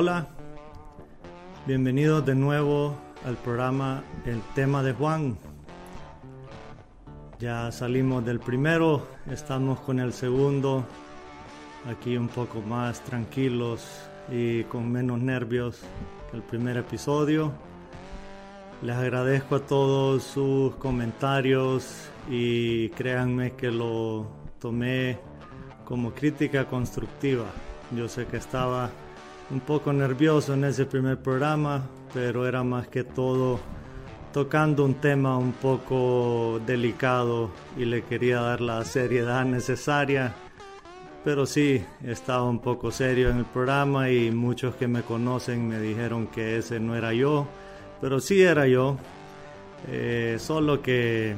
Hola, bienvenidos de nuevo al programa El tema de Juan. Ya salimos del primero, estamos con el segundo, aquí un poco más tranquilos y con menos nervios que el primer episodio. Les agradezco a todos sus comentarios y créanme que lo tomé como crítica constructiva. Yo sé que estaba un poco nervioso en ese primer programa, pero era más que todo tocando un tema un poco delicado y le quería dar la seriedad necesaria. Pero sí, estaba un poco serio en el programa y muchos que me conocen me dijeron que ese no era yo pero sí era yo, eh, solo que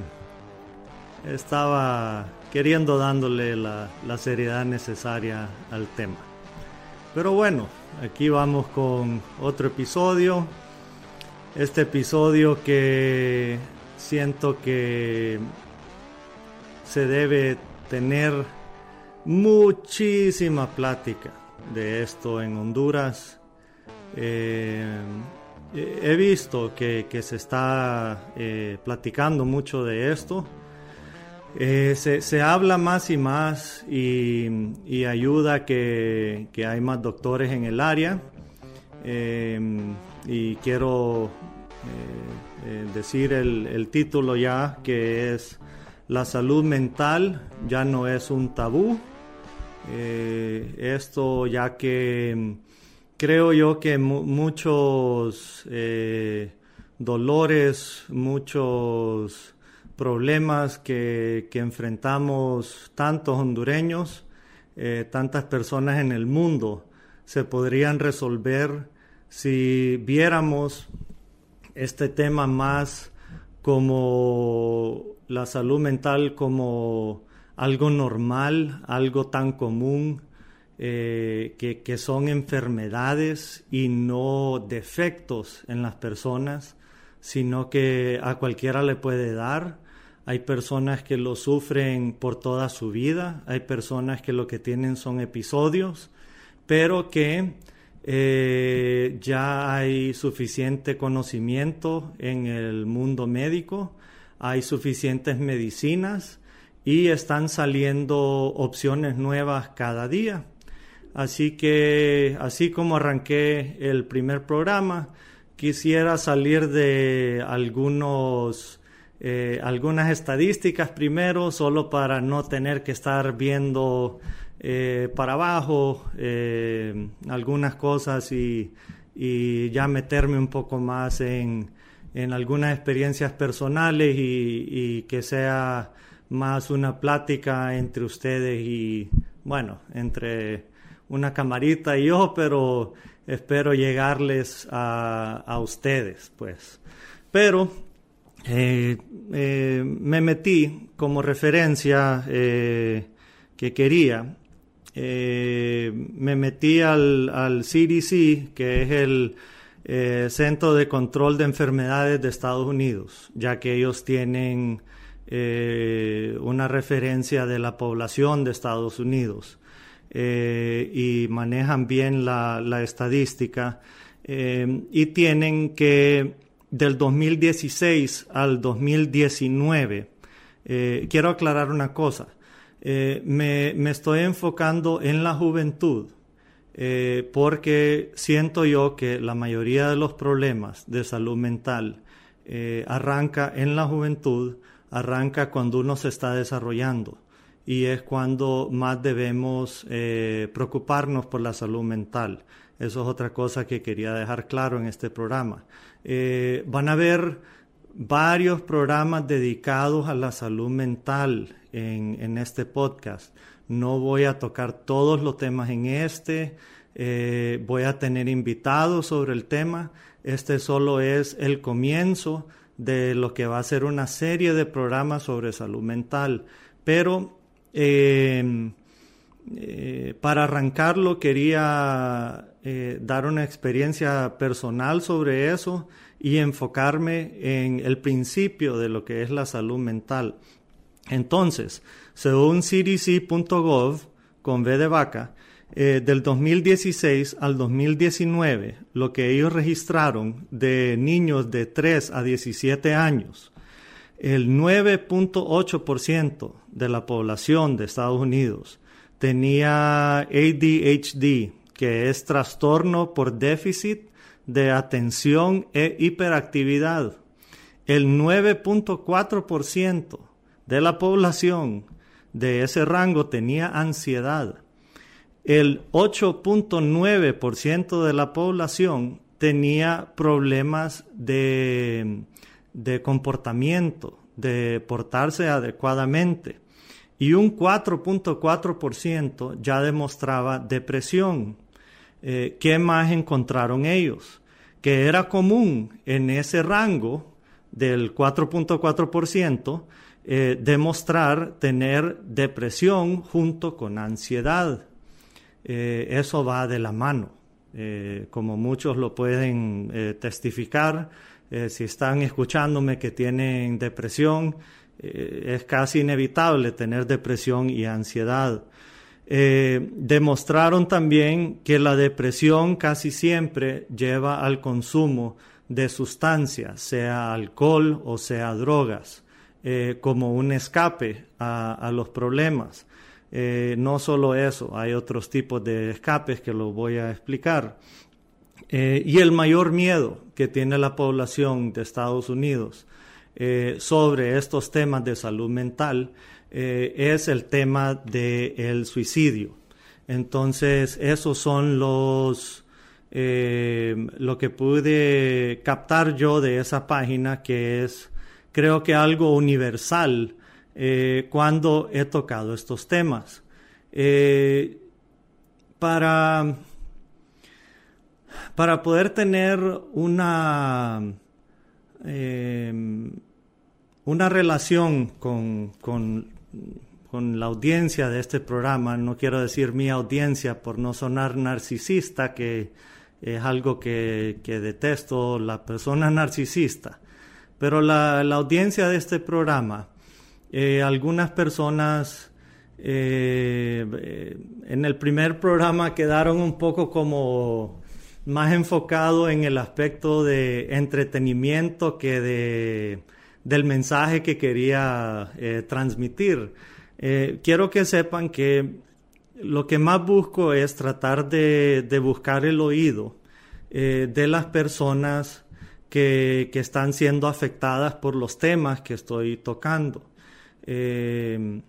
estaba queriendo dándole la, seriedad necesaria al tema. Pero bueno, aquí vamos con otro episodio. Este episodio que siento que se debe tener muchísima plática de esto en Honduras. Eh, he visto que, se está eh, platicando mucho de esto. Eh, se, habla más y más y, ayuda que, que, hay más doctores en el área. Em, y quiero eh, decir el, el, título ya, que es La salud mental ya no es un tabú. esto ya que creo yo que muchos eh, dolores, muchos problemas que, enfrentamos tantos hondureños, eh, tantas personas en el mundo, se podrían resolver si viéramos este tema más como la salud mental como algo normal, algo tan común, eh, que, son enfermedades y no defectos en las personas, sino que a cualquiera le puede dar. Hay personas que lo sufren por toda su vida, hay personas que lo que tienen son episodios, pero que eh, ya hay suficiente conocimiento en el mundo médico, hay suficientes medicinas y están saliendo opciones nuevas cada día. Así que, así como arranqué el primer programa, quisiera salir de algunos, eh, algunas estadísticas primero, solo para no tener que estar viendo eh, para abajo eh, algunas cosas y, ya meterme un poco más en, algunas experiencias personales y, y que sea más una plática entre ustedes y, bueno, entre una camarita y yo, pero espero llegarles a, ustedes, pues. Pero eh, eh, me metí como referencia eh, que quería. me metí al, CDC, que es el Centro de Control de Enfermedades de Estados Unidos, ya que ellos tienen una referencia de la población de Estados Unidos. Y manejan bien la, estadística y tienen que del 2016 al 2019, eh, quiero aclarar una cosa, me, me, estoy enfocando en la juventud porque siento yo que la mayoría de los problemas de salud mental arranca en la juventud, arranca cuando uno se está desarrollando y es cuando más debemos eh, preocuparnos por la salud mental. Eso es otra cosa que quería dejar claro en este programa. Eh, van a haber varios programas dedicados a la salud mental en, este podcast. No voy a tocar todos los temas en este. Eh, voy a tener invitados sobre el tema. Este solo es el comienzo de lo que va a ser una serie de programas sobre salud mental. Pero eh, para arrancarlo quería eh, dar una experiencia personal sobre eso y enfocarme en el principio de lo que es la salud mental. Entonces, según cdc.gov, con V de vaca, eh, del 2016 al 2019, lo que ellos registraron de niños de 3 a 17 años, el 9.8% de la población de Estados Unidos tenía ADHD, que es trastorno por déficit de atención e hiperactividad. El 9.4% de la población de ese rango tenía ansiedad. El 8.9% de la población tenía problemas de, de comportamiento, de portarse adecuadamente. Y un 4.4% ya demostraba depresión. Eh, ¿Qué más encontraron ellos? Que era común en ese rango del 4.4% eh, demostrar tener depresión junto con ansiedad. Eh, eso va de la mano, como muchos lo pueden testificar. si están escuchándome que tienen depresión, es casi inevitable tener depresión y ansiedad. Demostraron también que la depresión casi siempre lleva al consumo de sustancias, sea alcohol o sea drogas. Eh, como un escape a, los problemas. Eh, no solo eso, hay otros tipos de escapes que lo voy a explicar. Eh, y el mayor miedo que tiene la población de Estados Unidos sobre estos temas de salud mental es el tema del suicidio. Entonces, esos son los, lo que pude captar yo de esa página que es creo que algo universal eh, cuando he tocado estos temas. Eh, para, para poder tener una, eh, una relación con, con, la audiencia de este programa, no quiero decir mi audiencia por no sonar narcisista, que es algo que, que detesto, la persona narcisista. Pero la, audiencia de este programa, eh, algunas personas eh, en el primer programa quedaron un poco como más enfocado en el aspecto de entretenimiento que de, del mensaje que quería transmitir. quiero que sepan que lo que más busco es tratar de, de buscar el oído de las personas que, están siendo afectadas por los temas que estoy tocando. Eh,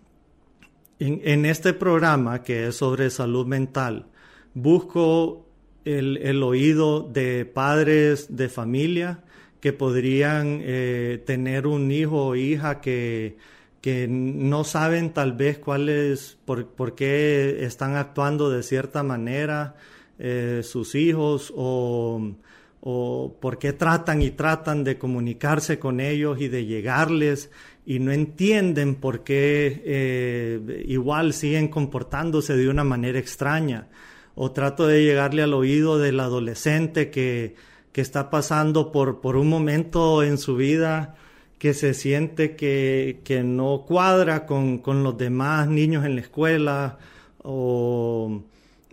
en, este programa que es sobre salud mental, busco el, oído de padres de familia que podrían eh, tener un hijo o hija que, que no saben tal vez cuál es, por, por qué están actuando de cierta manera eh, sus hijos o o por qué tratan y tratan de comunicarse con ellos y de llegarles y no entienden por qué eh, igual siguen comportándose de una manera extraña. O trato de llegarle al oído del adolescente que, que está pasando por, por un momento en su vida que se siente que, que no cuadra con, con, los demás niños en la escuela o,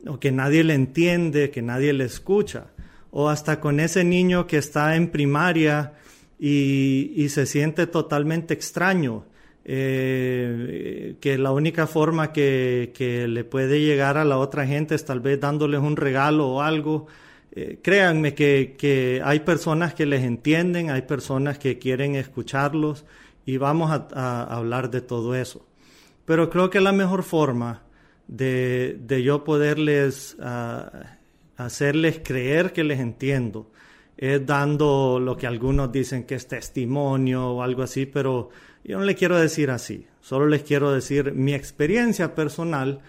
o que nadie le entiende, que nadie le escucha o hasta con ese niño que está en primaria y, se siente totalmente extraño, eh, que la única forma que, le puede llegar a la otra gente es tal vez dándoles un regalo o algo. Eh, créanme que, hay personas que les entienden, hay personas que quieren escucharlos y vamos a, hablar de todo eso. Pero creo que la mejor forma de, yo poderles ah, hacerles creer que les entiendo, es dando lo que algunos dicen que es testimonio o algo así, pero yo no le quiero decir así, solo les quiero decir mi experiencia personal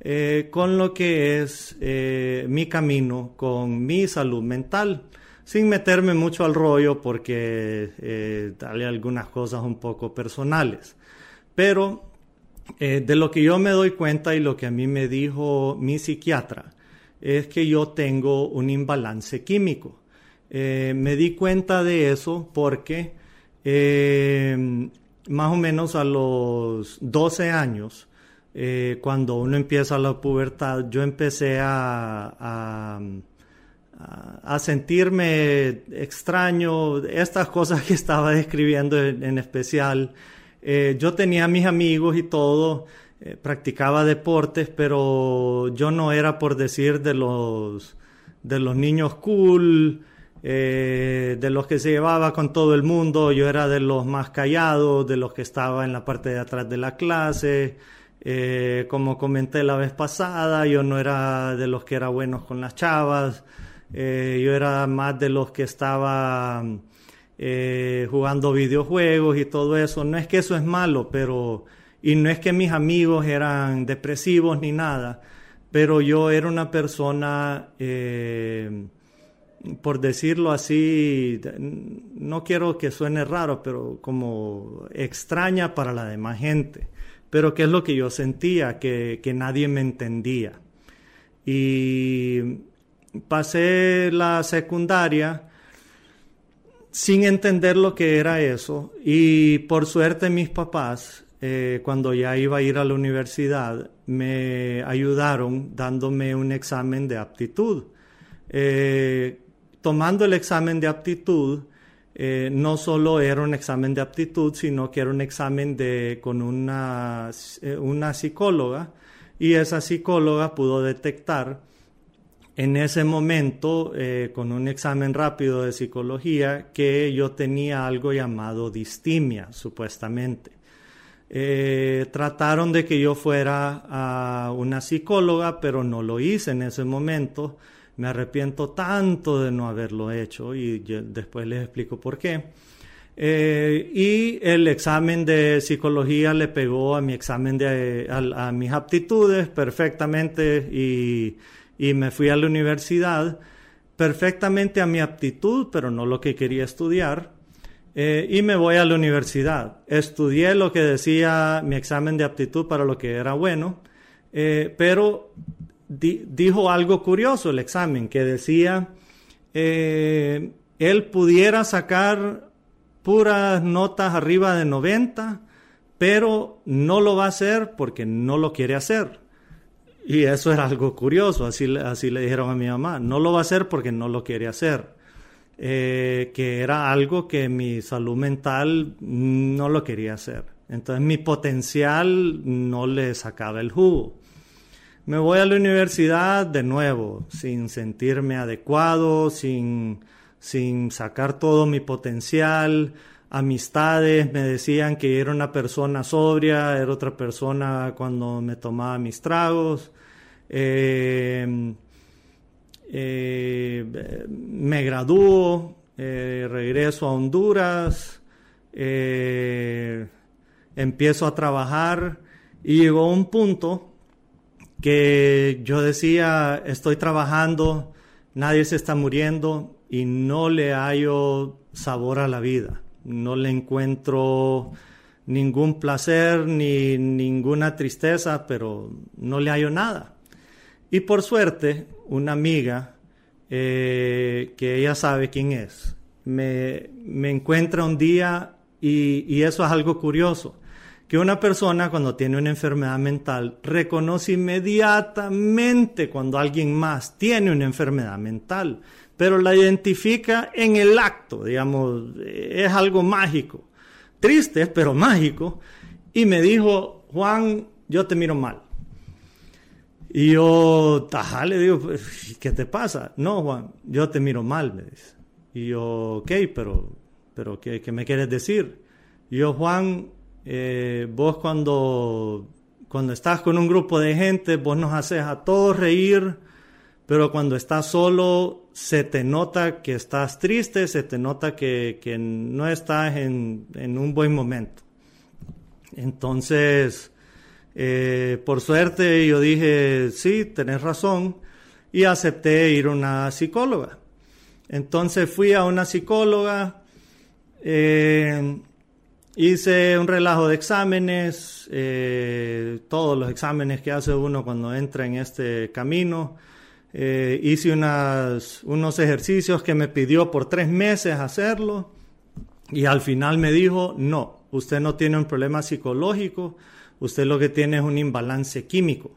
eh, con lo que es eh, mi camino con mi salud mental, sin meterme mucho al rollo porque eh, dale algunas cosas un poco personales. Pero de lo que yo me doy cuenta y lo que a mí me dijo mi psiquiatra, es que yo tengo un imbalance químico. Eh, me di cuenta de eso porque eh, más o menos a los 12 años eh, cuando uno empieza la pubertad, yo empecé a, a, sentirme extraño, estas cosas que estaba describiendo en, especial. Eh, yo tenía mis amigos y todo, eh, practicaba deportes, pero yo no era por decir de los, de los niños cool, de los que se llevaba con todo el mundo, yo era de los más callados, de los que estaba en la parte de atrás de la clase. Eh, como comenté la vez pasada, yo no era de los que era buenos con las chavas, eh, yo era más de los que estaba eh, jugando videojuegos y todo eso. No es que eso es malo, pero y no es que mis amigos eran depresivos ni nada, pero yo era una persona, por decirlo así, no quiero que suene raro, pero como extraña para la demás gente pero ¿qué es lo que yo sentía? Que, nadie me entendía. Y pasé la secundaria sin entender lo que era eso. Y por suerte mis papás, eh, cuando ya iba a ir a la universidad, me ayudaron dándome un examen de aptitud. Eh, tomando el examen de aptitud, eh, no solo era un examen de aptitud, sino que era un examen de, con una, eh, una psicóloga y esa psicóloga pudo detectar en ese momento, eh, con un examen rápido de psicología, que yo tenía algo llamado distimia, supuestamente. trataron de que yo fuera a una psicóloga, pero no lo hice en ese momento me arrepiento tanto de no haberlo hecho y después les explico por qué. Eh, y el examen de psicología le pegó a mi examen de a, mis aptitudes perfectamente y, me fui a la universidad perfectamente a mi aptitud, pero no lo que quería estudiar. Eh, y me voy a la universidad. Estudié lo que decía mi examen de aptitud para lo que era bueno, eh, pero dijo algo curioso el examen, que decía, eh, él pudiera sacar puras notas arriba de 90, pero no lo va a hacer porque no lo quiere hacer. Y eso era algo curioso, así, así le dijeron a mi mamá, no lo va a hacer porque no lo quiere hacer. Eh, que era algo que mi salud mental no lo quería hacer. Entonces mi potencial no le sacaba el jugo. Me voy a la universidad de nuevo, sin sentirme adecuado, sin, sin sacar todo mi potencial. Amistades me decían que era una persona sobria, era otra persona cuando me tomaba mis tragos. Em, eh, me graduó, eh, regreso a Honduras, eh, empiezo a trabajar y llegó un punto que yo decía, estoy trabajando, nadie se está muriendo y no le hallo sabor a la vida, no le encuentro ningún placer ni ninguna tristeza, pero no le hallo nada. Y por suerte, una amiga, eh, que ella sabe quién es, me, encuentra un día y eso es algo curioso que una persona cuando tiene una enfermedad mental reconoce inmediatamente cuando alguien más tiene una enfermedad mental, pero la identifica en el acto, digamos, es algo mágico, triste, pero mágico, y me dijo, Juan, yo te miro mal. Y yo, tajá, le digo, pues, ¿qué te pasa? No, Juan, yo te miro mal, me dice. Y yo, ok, pero, pero ¿qué, qué me quieres decir? Y yo, Juan, eh, vos cuando, cuando estás con un grupo de gente, vos nos haces a todos reír, pero cuando estás solo se te nota que estás triste, se te nota que, no estás en, un buen momento. Entonces, eh, por suerte yo dije, sí, tenés razón, y acepté ir a una psicóloga. Entonces fui a una psicóloga, eh, Hice un relajo de exámenes, eh, todos los exámenes que hace uno cuando entra en este camino. Eh, hice unos ejercicios que me pidió por tres meses hacerlo y al final me dijo, no, usted no tiene un problema psicológico, usted lo que tiene es un imbalance químico.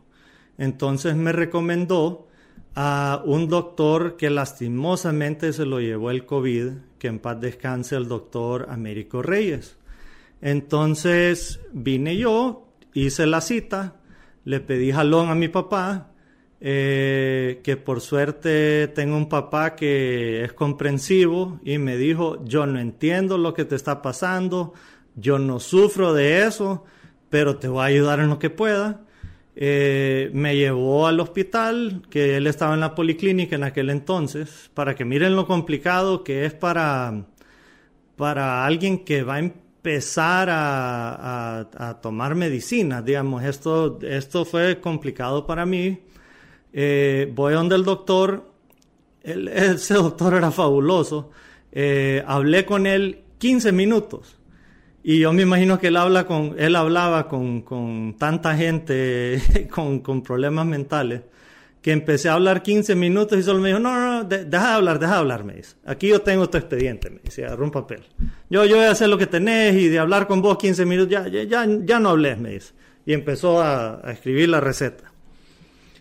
Entonces me recomendó a un doctor que lastimosamente se lo llevó el COVID, que en paz descanse el doctor Américo Reyes. Entonces vine yo, hice la cita, le pedí jalón a mi papá, eh, que por suerte tengo un papá que es comprensivo y me dijo, yo no entiendo lo que te está pasando, yo no sufro de eso, pero te voy a ayudar en lo que pueda. Eh, me llevó al hospital, que él estaba en la policlínica en aquel entonces, para que miren lo complicado que es para, para alguien que va a empezar a, tomar medicina, digamos, esto, esto fue complicado para mí. Eh, voy donde el doctor, ese doctor era fabuloso, eh, hablé con él 15 minutos y yo me imagino que él, habla con, él hablaba con, con tanta gente con, con, problemas mentales que empecé a hablar 15 minutos y solo me dijo, no, no, deja de hablar, deja de hablar, me dice. Aquí yo tengo tu expediente, me dice, agarró un papel. Yo, yo voy a hacer lo que tenés y de hablar con vos 15 minutos, ya, ya, ya, no hables, me dice. Y empezó a, a escribir la receta.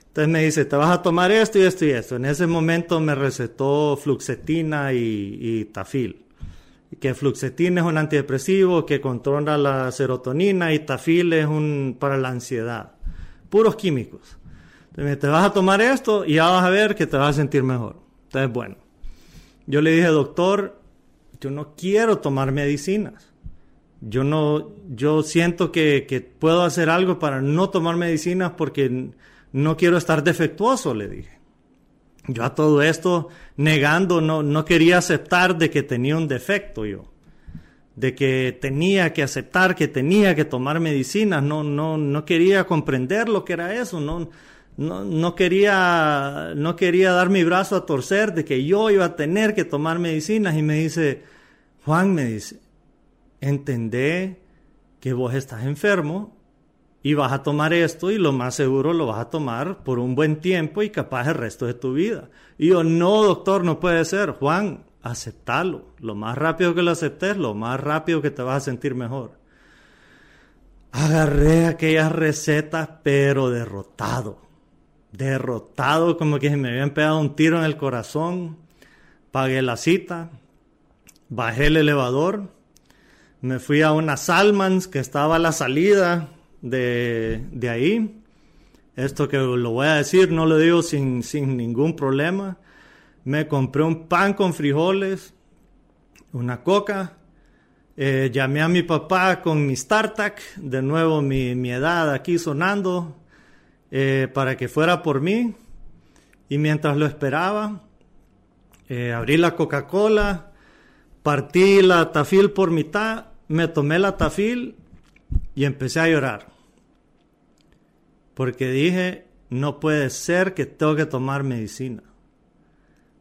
Entonces me dice, te vas a tomar esto y esto y esto. En ese momento me recetó fluxetina y, y tafil que fluxetina es un antidepresivo que controla la serotonina y tafil es un para la ansiedad. Puros químicos. Te vas a tomar esto y vas a ver que te vas a sentir mejor. Entonces, bueno, yo le dije, doctor, yo no quiero tomar medicinas. Yo no, yo siento que, que puedo hacer algo para no tomar medicinas porque no quiero estar defectuoso, le dije. Yo a todo esto negando, no, no quería aceptar de que tenía un defecto yo, de que tenía que aceptar que tenía que tomar medicinas, no, no, no quería comprender lo que era eso, no, no, no, quería, no quería dar mi brazo a torcer de que yo iba a tener que tomar medicinas y me dice, Juan me dice, entendé que vos estás enfermo y vas a tomar esto y lo más seguro lo vas a tomar por un buen tiempo y capaz el resto de tu vida. Y yo, no, doctor, no puede ser. Juan, aceptalo. Lo más rápido que lo aceptes, lo más rápido que te vas a sentir mejor. Agarré aquellas recetas, pero derrotado. Derrotado, como que me habían pegado un tiro en el corazón. Pagué la cita, bajé el elevador, me fui a una Salmans que estaba a la salida de, de ahí. Esto que lo voy a decir, no lo digo sin, sin ningún problema. Me compré un pan con frijoles, una coca. Eh, llamé a mi papá con mi StarTac, de nuevo mi, mi edad aquí sonando, eh, para que fuera por mí. Y mientras lo esperaba, eh, abrí la Coca-Cola, partí la tafil por mitad, me tomé la tafil y empecé a llorar. Porque dije, no puede ser que tengo que tomar medicina.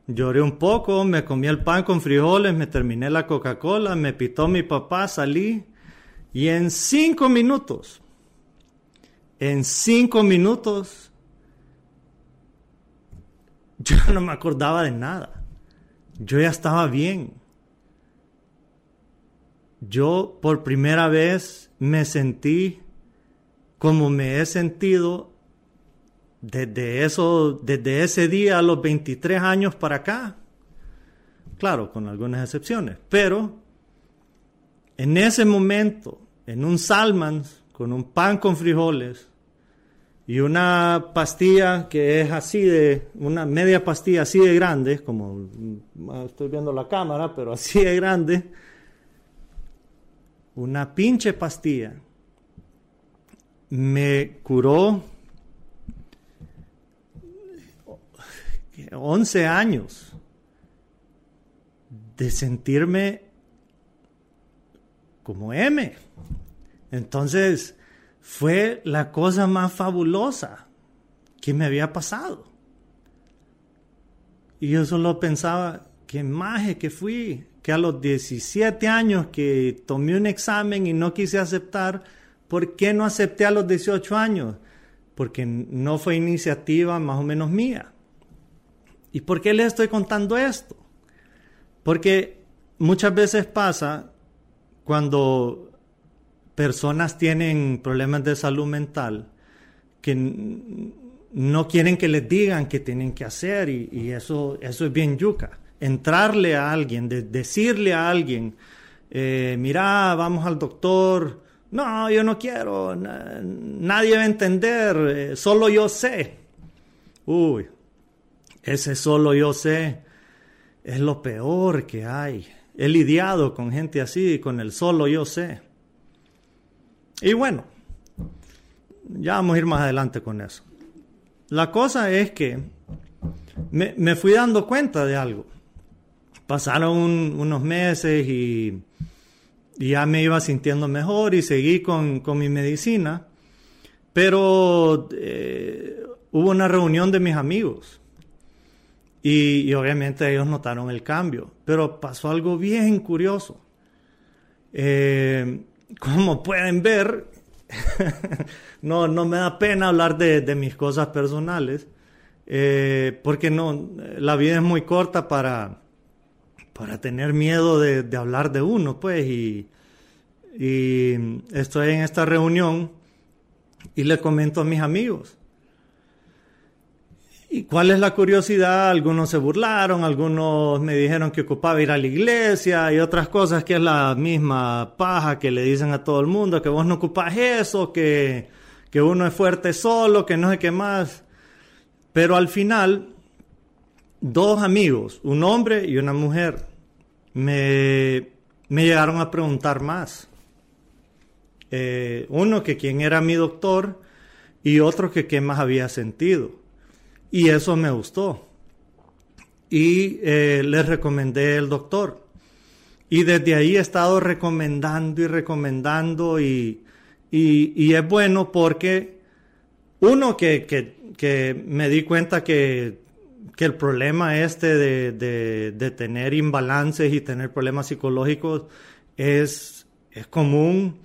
Lloré un poco, me comí el pan con frijoles, me terminé la Coca-Cola, me pitó mi papá, salí y en cinco minutos, en cinco minutos, yo no me acordaba de nada. Yo ya estaba bien. Yo por primera vez me sentí como me he sentido desde, eso, desde ese día a los 23 años para acá. Claro, con algunas excepciones, pero en ese momento, en un Salmans, con un pan con frijoles y una pastilla que es así de, una media pastilla así de grande, como estoy viendo la cámara, pero así de grande, una pinche pastilla me curó 11 años de sentirme como M. Entonces, fue la cosa más fabulosa que me había pasado. Y yo solo pensaba, qué maje que fui, que a los 17 años que tomé un examen y no quise aceptar, ¿Por qué no acepté a los 18 años? Porque no fue iniciativa más o menos mía. ¿Y por qué les estoy contando esto? Porque muchas veces pasa cuando personas tienen problemas de salud mental que no quieren que les digan qué tienen que hacer y, eso, eso es bien yuca. Entrarle a alguien, decirle a alguien, eh, mira, vamos al doctor, no, yo no quiero, nadie va a entender, eh, solo yo sé. Uy, ese solo yo sé es lo peor que hay. He lidiado con gente así, con el solo yo sé. Y bueno, ya vamos a ir más adelante con eso. La cosa es que me, fui dando cuenta de algo. Pasaron unos meses y, ya me iba sintiendo mejor y seguí con, mi medicina. Pero eh, hubo una reunión de mis amigos y, obviamente ellos notaron el cambio. Pero pasó algo bien curioso. Eh, como pueden ver, no, no me da pena hablar de, mis cosas personales, eh, porque no, la vida es muy corta para, para tener miedo de, hablar de uno, pues, y, y estoy en esta reunión y le comento a mis amigos. ¿Y cuál es la curiosidad? Algunos se burlaron, algunos me dijeron que ocupaba ir a la iglesia y otras cosas que es la misma paja que le dicen a todo el mundo, que vos no ocupas eso, que, que uno es fuerte solo, que no sé qué más. Pero al final, dos amigos, un hombre y una mujer, me, me llegaron a preguntar más. Eh, uno que quién era mi doctor y otro que qué más había sentido. Y eso me gustó. Y eh, les recomendé el doctor. Y desde ahí he estado recomendando y recomendando y, y, es bueno porque uno que, que, me di cuenta que, que el problema este de, de, de, tener imbalances y tener problemas psicológicos es, es común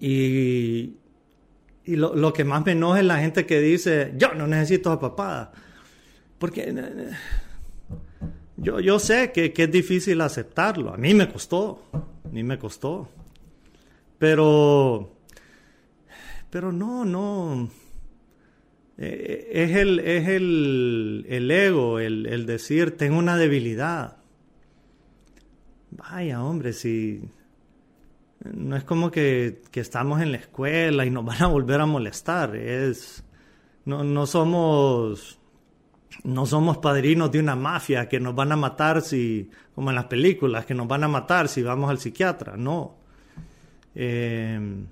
y, y lo, lo, que más me enoja es la gente que dice, yo no necesito a papada. Porque eh, eh, yo, yo sé que, que, es difícil aceptarlo. A mí me costó, a mí me costó. Pero, pero no, no. Eh, es el, es el, el ego, el, el decir, tengo una debilidad. Vaya, hombre, si no es como que, estamos en la escuela y nos van a volver a molestar. Es, no, no, somos, no somos padrinos de una mafia que nos van a matar si, como en las películas, que nos van a matar si vamos al psiquiatra. No. Eh,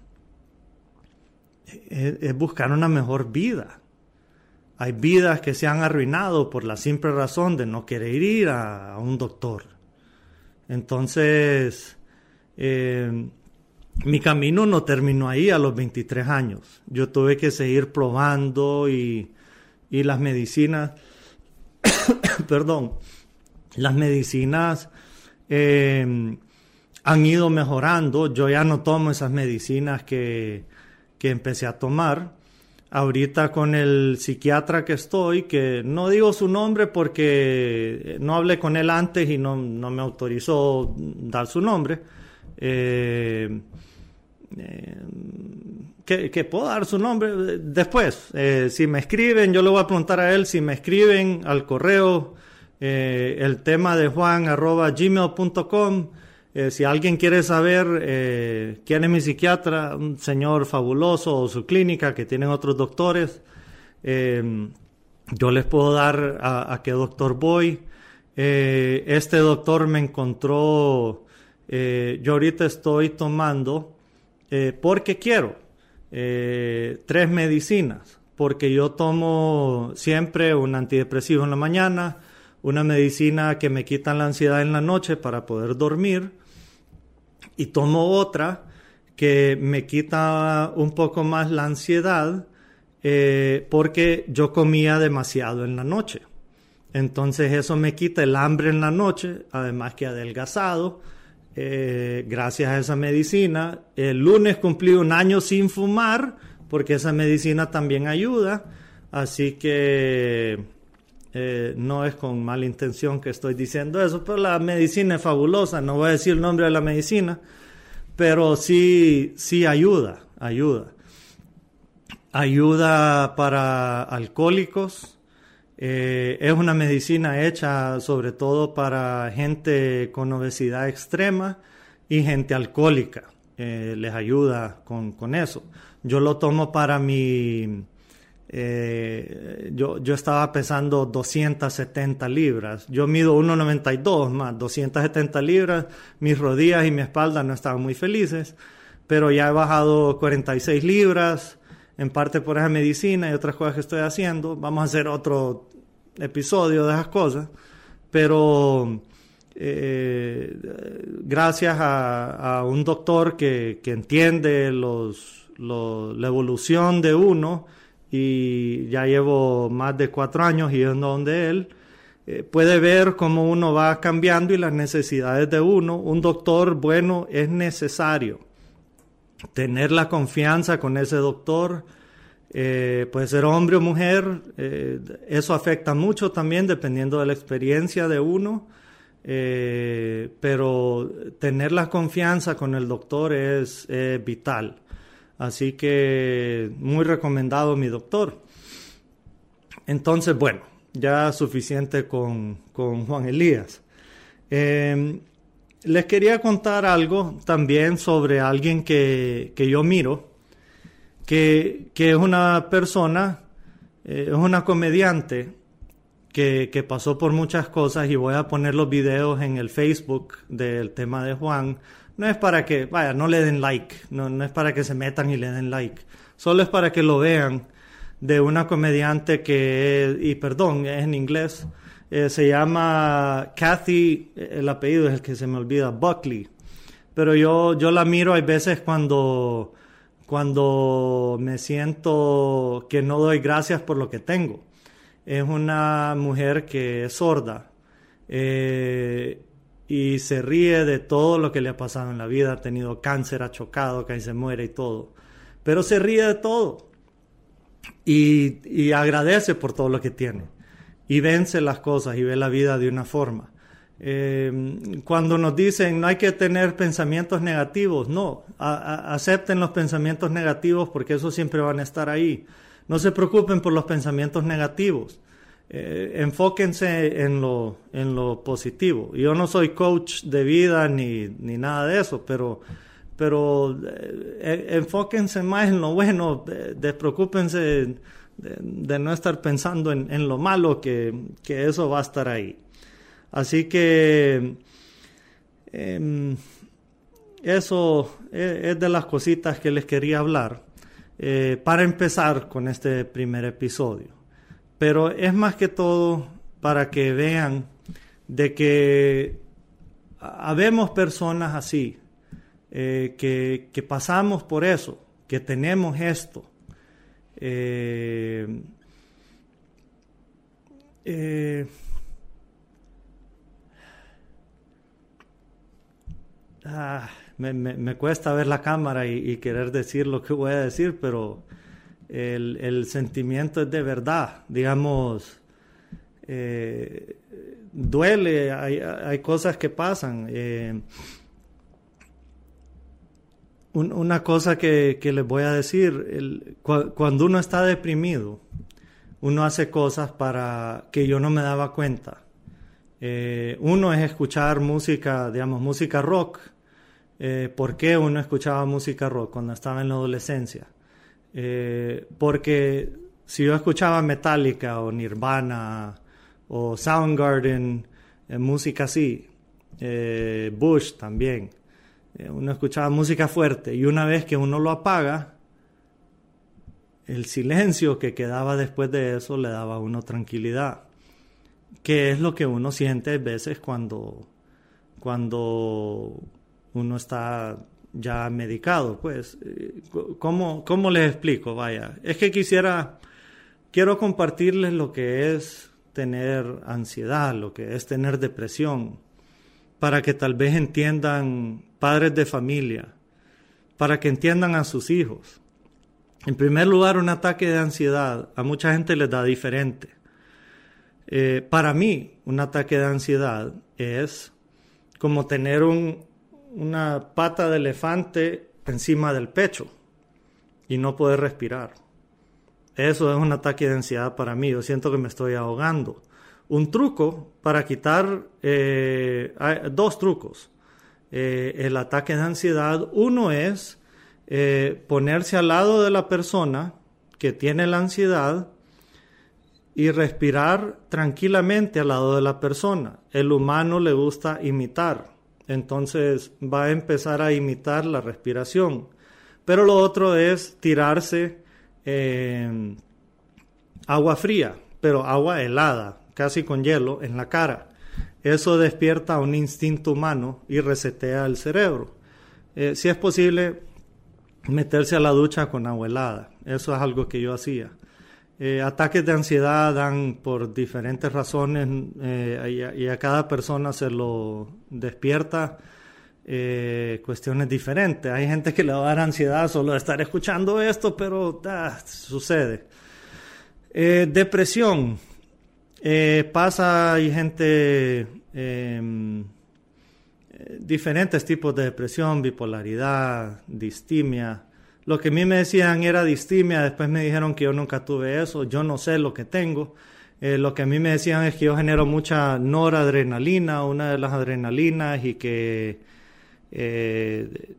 es, buscar una mejor vida. Hay vidas que se han arruinado por la simple razón de no querer ir a un doctor. Entonces, eh, mi camino no terminó ahí a los 23 años. Yo tuve que seguir probando y, las medicinas, perdón, las medicinas em, han ido mejorando. Yo ya no tomo esas medicinas que, que empecé a tomar. Ahorita con el psiquiatra que estoy, que no digo su nombre porque no hablé con él antes y no, no me autorizó dar su nombre eh, eh, que, puedo dar su nombre después. Eh, si me escriben, yo le voy a preguntar a él si me escriben al correo el tema de juan arroba gmail.com. si alguien quiere saber quién es mi psiquiatra, un señor fabuloso o su clínica que tienen otros doctores, yo les puedo dar a, a qué doctor voy. este doctor me encontró eh, yo ahorita estoy tomando, eh, porque quiero, eh, tres medicinas, porque yo tomo siempre un antidepresivo en la mañana, una medicina que me quita la ansiedad en la noche para poder dormir, y tomo otra que me quita un poco más la ansiedad porque yo comía demasiado en la noche. Entonces eso me quita el hambre en la noche, además que adelgazado eh, gracias a esa medicina. El lunes cumplí un año sin fumar porque esa medicina también ayuda. Así que eh, no es con mala intención que estoy diciendo eso, pero la medicina es fabulosa. No voy a decir el nombre de la medicina, pero sí, sí ayuda, ayuda. Ayuda para alcohólicos. Eh, es una medicina hecha sobre todo para gente con obesidad extrema y gente alcohólica. Eh, les ayuda con, con, eso. Yo lo tomo para mi... Eh, yo, yo estaba pesando 270 libras. Yo mido 1,92 más 270 libras. Mis rodillas y mi espalda no estaban muy felices, pero ya he bajado 46 libras, en parte por esa medicina y otras cosas que estoy haciendo. Vamos a hacer otro episodio de esas cosas, pero eh, gracias a, un doctor que, entiende los, la evolución de uno y ya llevo más de cuatro años yendo donde él, eh, puede ver cómo uno va cambiando y las necesidades de uno. Un doctor bueno es necesario. Tener la confianza con ese doctor, eh, puede ser hombre o mujer, eso afecta mucho también dependiendo de la experiencia de uno. Eh, pero tener la confianza con el doctor es vital. Así que muy recomendado mi doctor. Entonces, bueno, ya suficiente con, Juan Elías. Les quería contar algo también sobre alguien que, yo miro, que, que, es una persona, eh, es una comediante que, pasó por muchas cosas y voy a poner los videos en el Facebook del tema de Juan. No es para que, vaya, no le den like, no, no es para que se metan y le den like, solo es para que lo vean de una comediante que, y perdón, es en inglés, eh, se llama Kathy, el apellido es el que se me olvida, Buckley. Pero yo, yo la miro hay veces cuando, cuando me siento que no doy gracias por lo que tengo es una mujer que es sorda eh, y se ríe de todo lo que le ha pasado en la vida. Ha tenido cáncer, ha chocado, casi se muere y todo. Pero se ríe de todo y, agradece por todo lo que tiene. Y vence las cosas y ve la vida de una forma. Eh, cuando nos dicen no hay que tener pensamientos negativos, no, acepten los pensamientos negativos porque esos siempre van a estar ahí no se preocupen por los pensamientos negativos. Eh, enfóquense en lo, en lo positivo. Yo no soy coach de vida ni, nada de eso, pero, pero eh, enfóquense más en lo bueno, despreocúpense de, no estar pensando en, lo malo, que, eso va a estar ahí. Así que em, eso es de las cositas que les quería hablar. Eh, para empezar con este primer episodio. Pero es más que todo para que vean de que habemos personas así, eh, que, pasamos por eso, que tenemos esto. Eh, ah, me, cuesta ver la cámara y, querer decir lo que voy a decir, pero el, sentimiento es de verdad, digamos, eh, duele, hay, cosas que pasan. Eh, una cosa que, les voy a decir, cuando uno está deprimido, uno hace cosas para que yo no me daba cuenta. Eh, uno es escuchar música, digamos, música rock, eh, ¿Por qué uno escuchaba música rock cuando estaba en la adolescencia? Eh, porque si yo escuchaba Metallica o Nirvana o Soundgarden, música así, Bush también, uno escuchaba música fuerte y una vez que uno lo apaga, el silencio que quedaba después de eso le daba a uno tranquilidad, que es lo que uno siente a veces cuando, cuando uno está ya medicado, pues, eh, ¿cómo, ¿cómo, les explico? Vaya, es que quisiera, quiero compartirles lo que es tener ansiedad, lo que es tener depresión, para que tal vez entiendan padres de familia, para que entiendan a sus hijos. En primer lugar, un ataque de ansiedad a mucha gente les da diferente. Eh, para mí, un ataque de ansiedad es como tener un, una pata de elefante encima del pecho y no poder respirar. Eso es un ataque de ansiedad para mí. Yo siento que me estoy ahogando. Un truco para quitar, eh, dos trucos. Eh, el ataque de ansiedad, uno es eh, ponerse al lado de la persona que tiene la ansiedad y respirar tranquilamente al lado de la persona. El humano le gusta imitar, entonces va a empezar a imitar la respiración. Pero lo otro es tirarse agua fría, pero agua helada, casi con hielo, en la cara. Eso despierta un instinto humano y resetea el cerebro. Eh, si es posible, meterse a la ducha con agua helada. Eso es algo que yo hacía. Eh, ataques de ansiedad dan por diferentes razones eh, y, a, cada persona se lo despierta cuestiones diferentes. Hay gente que le va a dar ansiedad solo de estar escuchando esto, pero ah, sucede. depresión. Pasa, hay gente, em, diferentes tipos de depresión, bipolaridad, distimia. Lo que a mí me decían era distimia, después me dijeron que yo nunca tuve eso, yo no sé lo que tengo. Eh, lo que a mí me decían es que yo genero mucha noradrenalina, una de las adrenalinas, y que eh,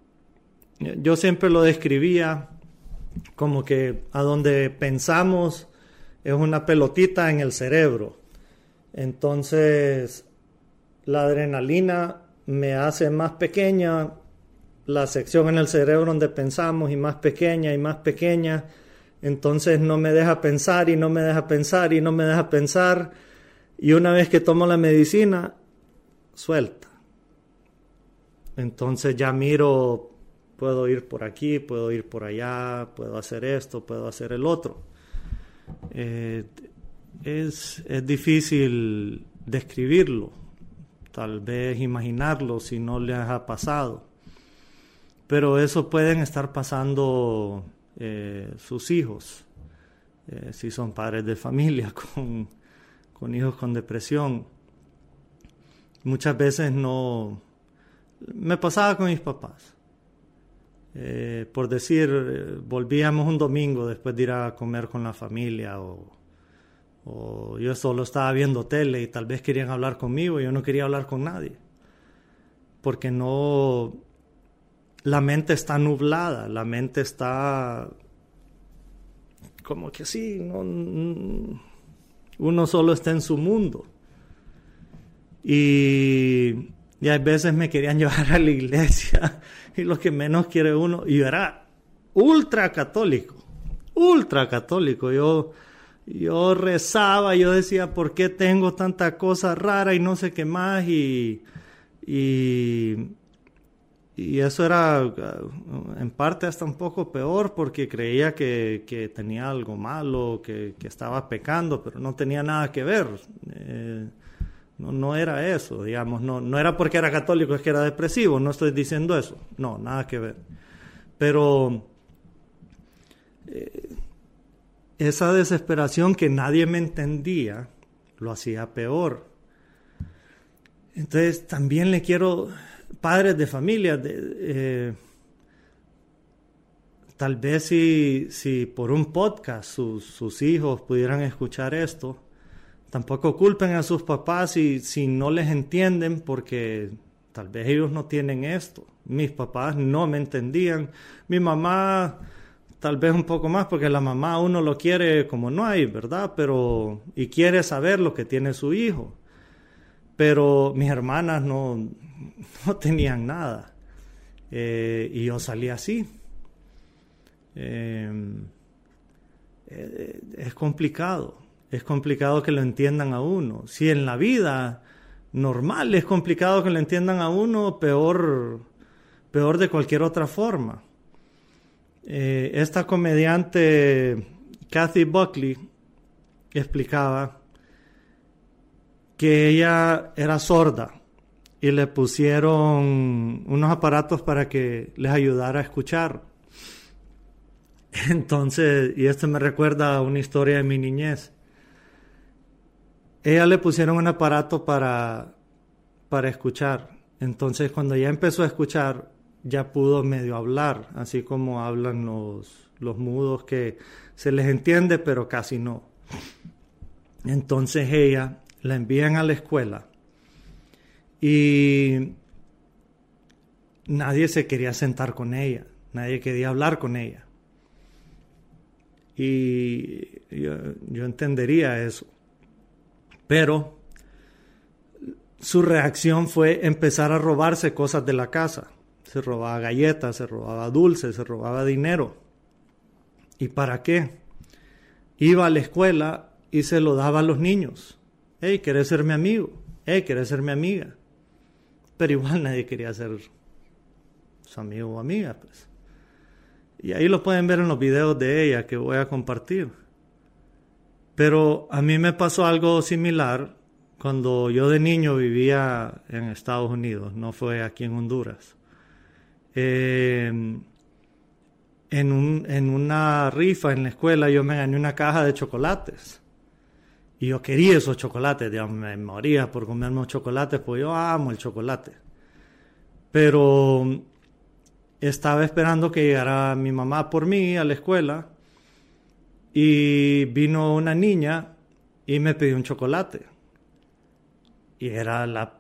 yo siempre lo describía como que a donde pensamos es una pelotita en el cerebro. Entonces, la adrenalina me hace más pequeña la sección en el cerebro donde pensamos y más pequeña y más pequeña. Entonces no me deja pensar y no me deja pensar y no me deja pensar. Y una vez que tomo la medicina, suelta. Entonces ya miro, puedo ir por aquí, puedo ir por allá, puedo hacer esto, puedo hacer el otro. Eh, es, es difícil describirlo, tal vez imaginarlo si no les ha pasado. Pero eso pueden estar pasando eh, sus hijos, eh, si son padres de familia con, con, hijos con depresión. Muchas veces no... Me pasaba con mis papás. Eh, por decir, volvíamos un domingo después de ir a comer con la familia o, yo solo estaba viendo tele y tal vez querían hablar conmigo yo no quería hablar con nadie. Porque no, la mente está nublada, la mente está como que sí, no, uno solo está en su mundo. Y y a veces me querían llevar a la iglesia y lo que menos quiere uno, y yo era ultra católico, ultra católico. Yo, yo rezaba, yo decía, ¿por qué tengo tanta cosa rara y no sé qué más? Y, y, eso era en parte hasta un poco peor porque creía que, que tenía algo malo, que, que, estaba pecando, pero no tenía nada que ver. Eh, no, no era eso, digamos, no, no era porque era católico, es que era depresivo, no estoy diciendo eso, no, nada que ver. Pero eh, esa desesperación que nadie me entendía lo hacía peor. Entonces también le quiero, padres de familia, eh, tal vez si, si por un podcast sus, sus hijos pudieran escuchar esto, Tampoco culpen a sus papás si, si no les entienden porque tal vez ellos no tienen esto. Mis papás no me entendían. Mi mamá tal vez un poco más porque la mamá uno lo quiere como no hay, ¿verdad? Pero y quiere saber lo que tiene su hijo. Pero mis hermanas no, no tenían nada. Eh, y yo salí así. Eh, eh, es complicado es complicado que lo entiendan a uno. Si en la vida normal es complicado que lo entiendan a uno, peor, peor de cualquier otra forma. Eh, esta comediante Kathy Buckley explicaba que ella era sorda y le pusieron unos aparatos para que les ayudara a escuchar. Entonces, y esto me recuerda a una historia de mi niñez ella le pusieron un aparato para, para escuchar Entonces cuando ya empezó a escuchar, ya pudo medio hablar, así como hablan los, los mudos que se les entiende, pero casi no. Entonces ella la envían a la escuela y nadie se quería sentar con ella, nadie quería hablar con ella. Y yo, entendería eso. Pero su reacción fue empezar a robarse cosas de la casa. Se robaba galletas, se robaba dulces, se robaba dinero. ¿Y para qué? Iba a la escuela y se lo daba a los niños. Hey, ¿querés ser mi amigo? Hey, ¿querés ser mi amiga? Pero igual nadie quería ser su amigo o amiga, pues. Y ahí lo pueden ver en los videos de ella que voy a compartir. Pero a mí me pasó algo similar cuando yo de niño vivía en Estados Unidos, no fue aquí en Honduras. Em, en, un, en una rifa en la escuela yo me gané una caja de chocolates. Y yo quería esos chocolates, digamos, me moría por comerme chocolates, pues yo amo el chocolate. Pero estaba esperando que llegara mi mamá por mí a la escuela y vino una niña y me pidió un chocolate. Y era la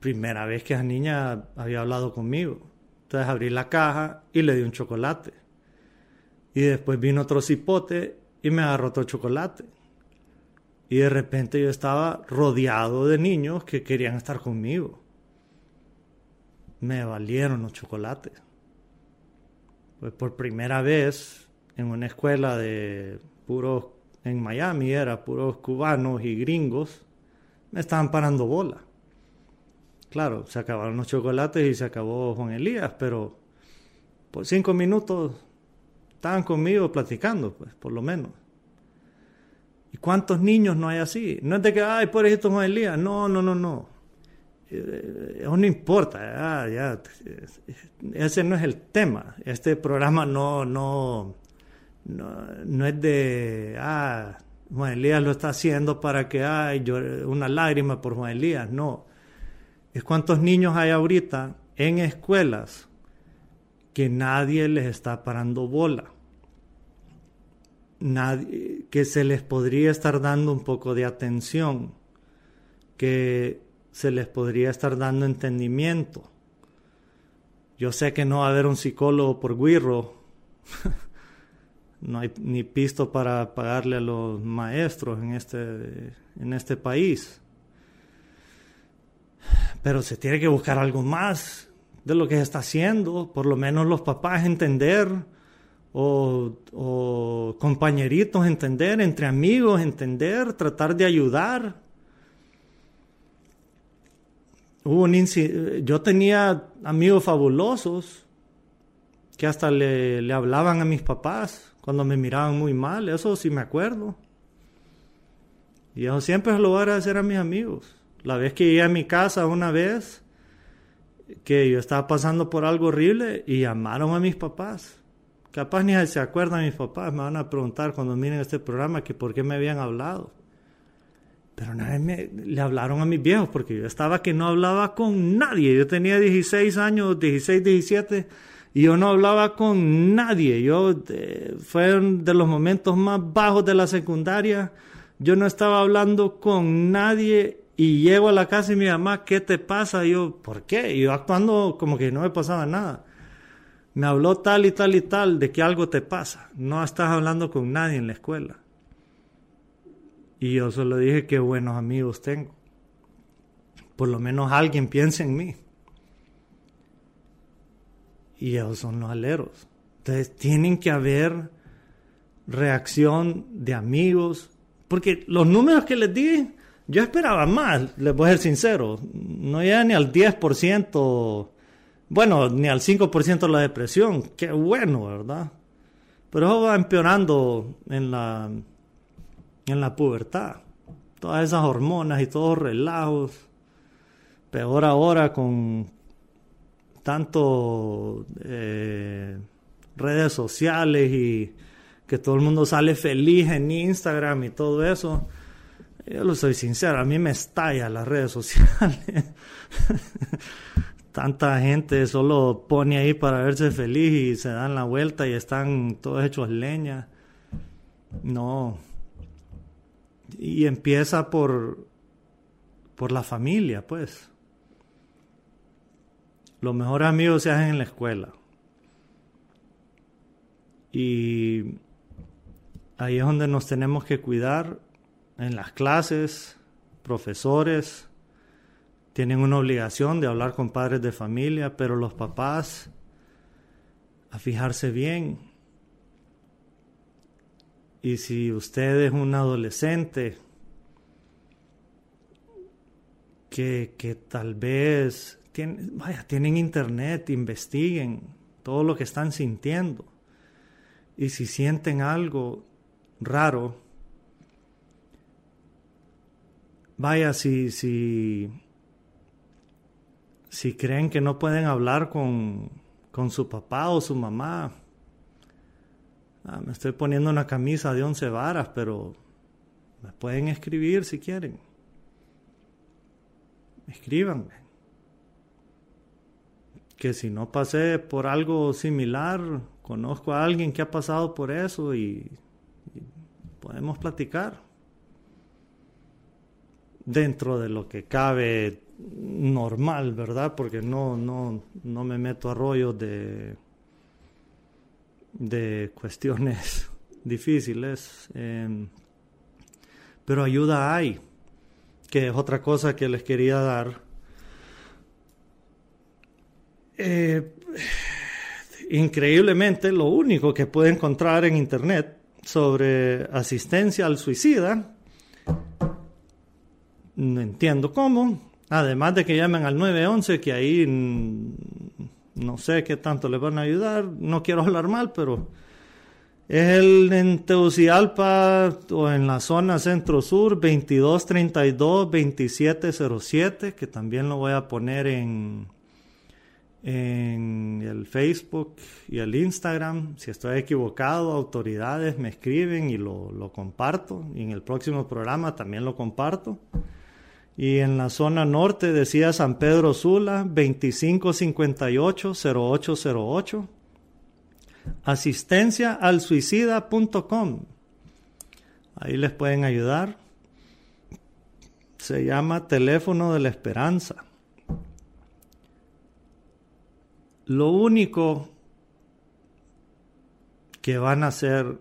primera vez que esa niña había hablado conmigo. Entonces abrí la caja y le di un chocolate. Y después vino otro cipote y me agarró otro chocolate. Y de repente yo estaba rodeado de niños que querían estar conmigo me valieron los chocolates. Pues por primera vez en una escuela de puros, en Miami era puros cubanos y gringos, me estaban parando bola. Claro, se acabaron los chocolates y se acabó Juan Elías, pero por cinco minutos estaban conmigo platicando, pues, por lo menos. ¿Y cuántos niños no hay así? No es de que, ay, ejemplo Juan Elías. No, no, no, no. Eh, eso no importa, ya, ese no es el tema. Este programa no, no, no, es de, ah, Juan Elías lo está haciendo para que hay una lágrima por Juan Elías, no. Es cuántos niños hay ahorita en escuelas que nadie les está parando bola. Nadie, que se les podría estar dando un poco de atención, que se les podría estar dando entendimiento. Yo sé que no va a haber un psicólogo por guirro. no hay ni pisto para pagarle a los maestros en este, en este país. Pero se tiene que buscar algo más de lo que se está haciendo, por lo menos los papás entender, o, compañeritos entender, entre amigos entender, tratar de ayudar un yo tenía amigos fabulosos que hasta le, hablaban a mis papás cuando me miraban muy mal, eso sí me acuerdo. Y yo siempre lo voy a agradecer a mis amigos. La vez que llegué a mi casa una vez, que yo estaba pasando por algo horrible y llamaron a mis papás. Capaz ni se acuerdan mis papás, me van a preguntar cuando miren este programa que por qué me habían hablado. Pero una vez me, le hablaron a mis viejos porque yo estaba que no hablaba con nadie. Yo tenía 16 años, 16, 17 y yo no hablaba con nadie. Yo eh, fue de los momentos más bajos de la secundaria. Yo no estaba hablando con nadie y llego a la casa y mi mamá, ¿qué te pasa? Y yo, ¿por qué? Y yo actuando como que no me pasaba nada. Me habló tal y tal y tal de que algo te pasa. No estás hablando con nadie en la escuela. Y yo solo dije que buenos amigos tengo. Por lo menos alguien piensa en mí. Y ellos son los aleros. Entonces tienen que haber reacción de amigos. Porque los números que les di, yo esperaba más, les voy a ser sincero. No llega ni al 10%, bueno, ni al 5% de la depresión. Qué bueno, ¿verdad? Pero eso va empeorando en la en la pubertad. Todas esas hormonas y todos relajos. Peor ahora con tanto eh, redes sociales y que todo el mundo sale feliz en Instagram y todo eso. Yo lo soy sincero, a mí me estalla las redes sociales. Tanta gente solo pone ahí para verse feliz y se dan la vuelta y están todos hechos leña. No. Y empieza por, por la familia, pues. Los mejores amigos se hacen en la escuela. Y ahí es donde nos tenemos que cuidar en las clases, profesores tienen una obligación de hablar con padres de familia, pero los papás a fijarse bien. Y si usted es un adolescente que, que tal vez tiene, vaya, tienen internet, investiguen todo lo que están sintiendo. Y si sienten algo raro, vaya, si, si, si creen que no pueden hablar con, con su papá o su mamá, ah, me estoy poniendo una camisa de once varas, pero me pueden escribir si quieren. Escríbanme. Que si no pasé por algo similar, conozco a alguien que ha pasado por eso y podemos platicar dentro de lo que cabe normal, ¿verdad? Porque no, no, no me meto a rollos de, de cuestiones difíciles. Em, pero ayuda hay, que es otra cosa que les quería dar. Eh, increíblemente, lo único que puede encontrar en Internet sobre asistencia al suicida no entiendo cómo. Además de que llamen al 911, que ahí no sé qué tanto les van a ayudar. No quiero hablar mal, pero es el en Teucialpa o en la zona centro-sur 2232-2707, que también lo voy a poner en, en el Facebook y el Instagram. Si estoy equivocado, autoridades me escriben y lo, lo comparto. Y en el próximo programa también lo comparto. Y en la zona norte decía San Pedro Sula 2558-0808. Asistencia al suicida.com. Ahí les pueden ayudar. Se llama Teléfono de la Esperanza. Lo único que van a hacer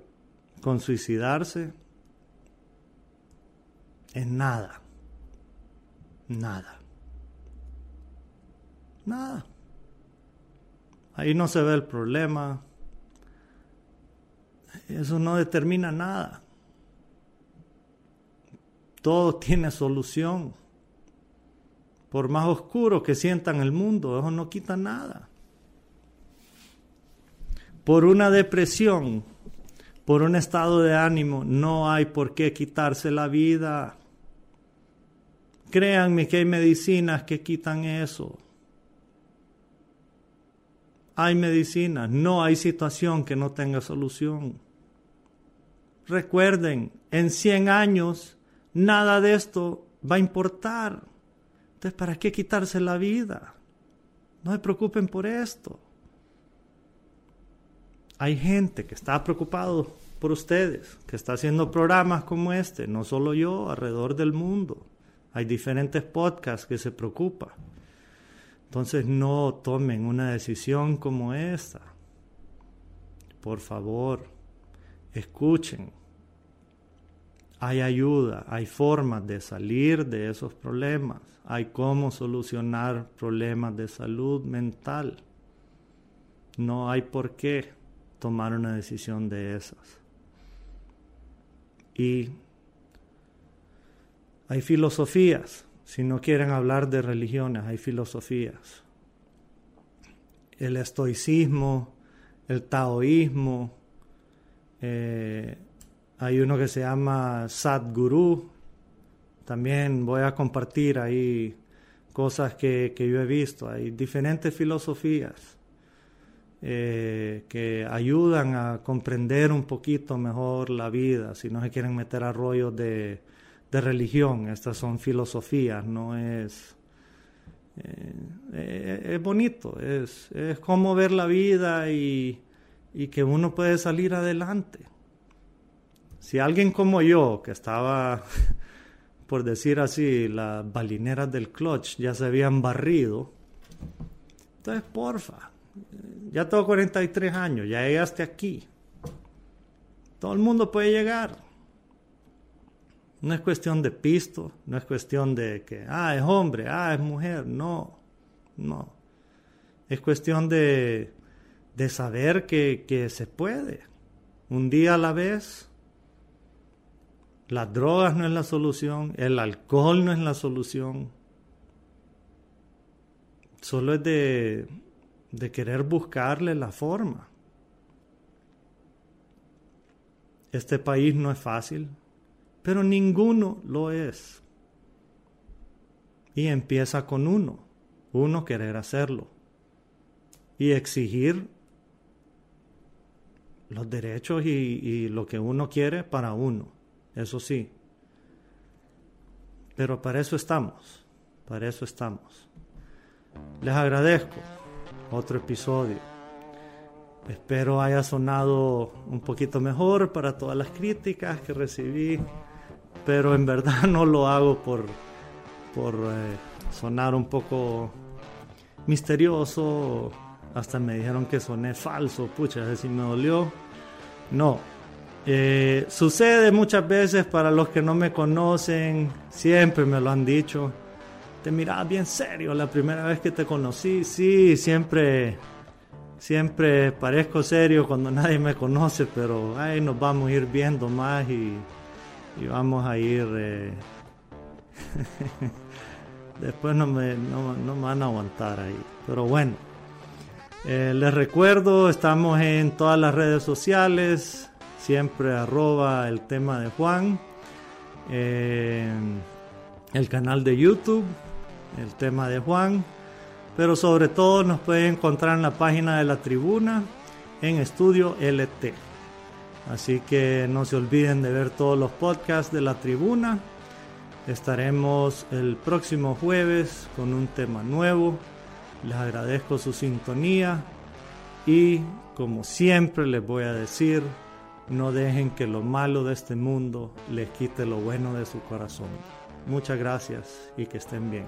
con suicidarse es nada. Nada. Nada. Ahí no se ve el problema. Eso no determina nada. Todo tiene solución. Por más oscuro que sientan el mundo, eso no quita nada. Por una depresión, por un estado de ánimo, no hay por qué quitarse la vida. Créanme que hay medicinas que quitan eso. Hay medicinas, no hay situación que no tenga solución. Recuerden, en 100 años nada de esto va a importar. Entonces, ¿para qué quitarse la vida? No se preocupen por esto. Hay gente que está preocupado por ustedes, que está haciendo programas como este, no solo yo, alrededor del mundo. Hay diferentes podcasts que se preocupan. Entonces no tomen una decisión como esta. Por favor, escuchen. Hay ayuda, hay formas de salir de esos problemas, hay cómo solucionar problemas de salud mental. No hay por qué tomar una decisión de esas. Y hay filosofías, si no quieren hablar de religiones, hay filosofías. El estoicismo, el taoísmo, eh, hay uno que se llama Sadhguru. También voy a compartir ahí cosas que, yo he visto. Hay diferentes filosofías eh, que ayudan a comprender un poquito mejor la vida, si no se quieren meter a rollos de de religión, estas son filosofías, no es... Eh, eh, es bonito, es, es como ver la vida y, y que uno puede salir adelante. Si alguien como yo, que estaba, por decir así, las balineras del clutch ya se habían barrido, entonces porfa, ya tengo 43 años, ya llegaste aquí. Todo el mundo puede llegar. No es cuestión de pisto, no es cuestión de que, ah, es hombre, ah, es mujer, no, no. Es cuestión de, de saber que, que se puede, un día a la vez. Las drogas no es la solución, el alcohol no es la solución. Solo es de, de querer buscarle la forma. Este país no es fácil, pero ninguno lo es. Y empieza con uno, uno querer hacerlo y exigir los derechos y, lo que uno quiere para uno, eso sí. Pero para eso estamos, para eso estamos. Les agradezco otro episodio. Espero haya sonado un poquito mejor para todas las críticas que recibí pero en verdad no lo hago por, por eh, sonar un poco misterioso. Hasta me dijeron que soné falso, pucha, si me dolió. No. Eh, sucede muchas veces para los que no me conocen, siempre me lo han dicho. Te mirabas bien serio la primera vez que te conocí. Sí, siempre, siempre parezco serio cuando nadie me conoce, pero ahí nos vamos a ir viendo más y y vamos a ir... Eh, después no me, no, van a aguantar ahí. Pero bueno, eh, les recuerdo, estamos en todas las redes sociales, siempre arroba el tema de Juan, eh, el canal de YouTube, el tema de Juan, pero sobre todo nos pueden encontrar en la página de la tribuna en Estudio LT. Así que no se olviden de ver todos los podcasts de la tribuna. Estaremos el próximo jueves con un tema nuevo. Les agradezco su sintonía y como siempre les voy a decir, no dejen que lo malo de este mundo les quite lo bueno de su corazón. Muchas gracias y que estén bien.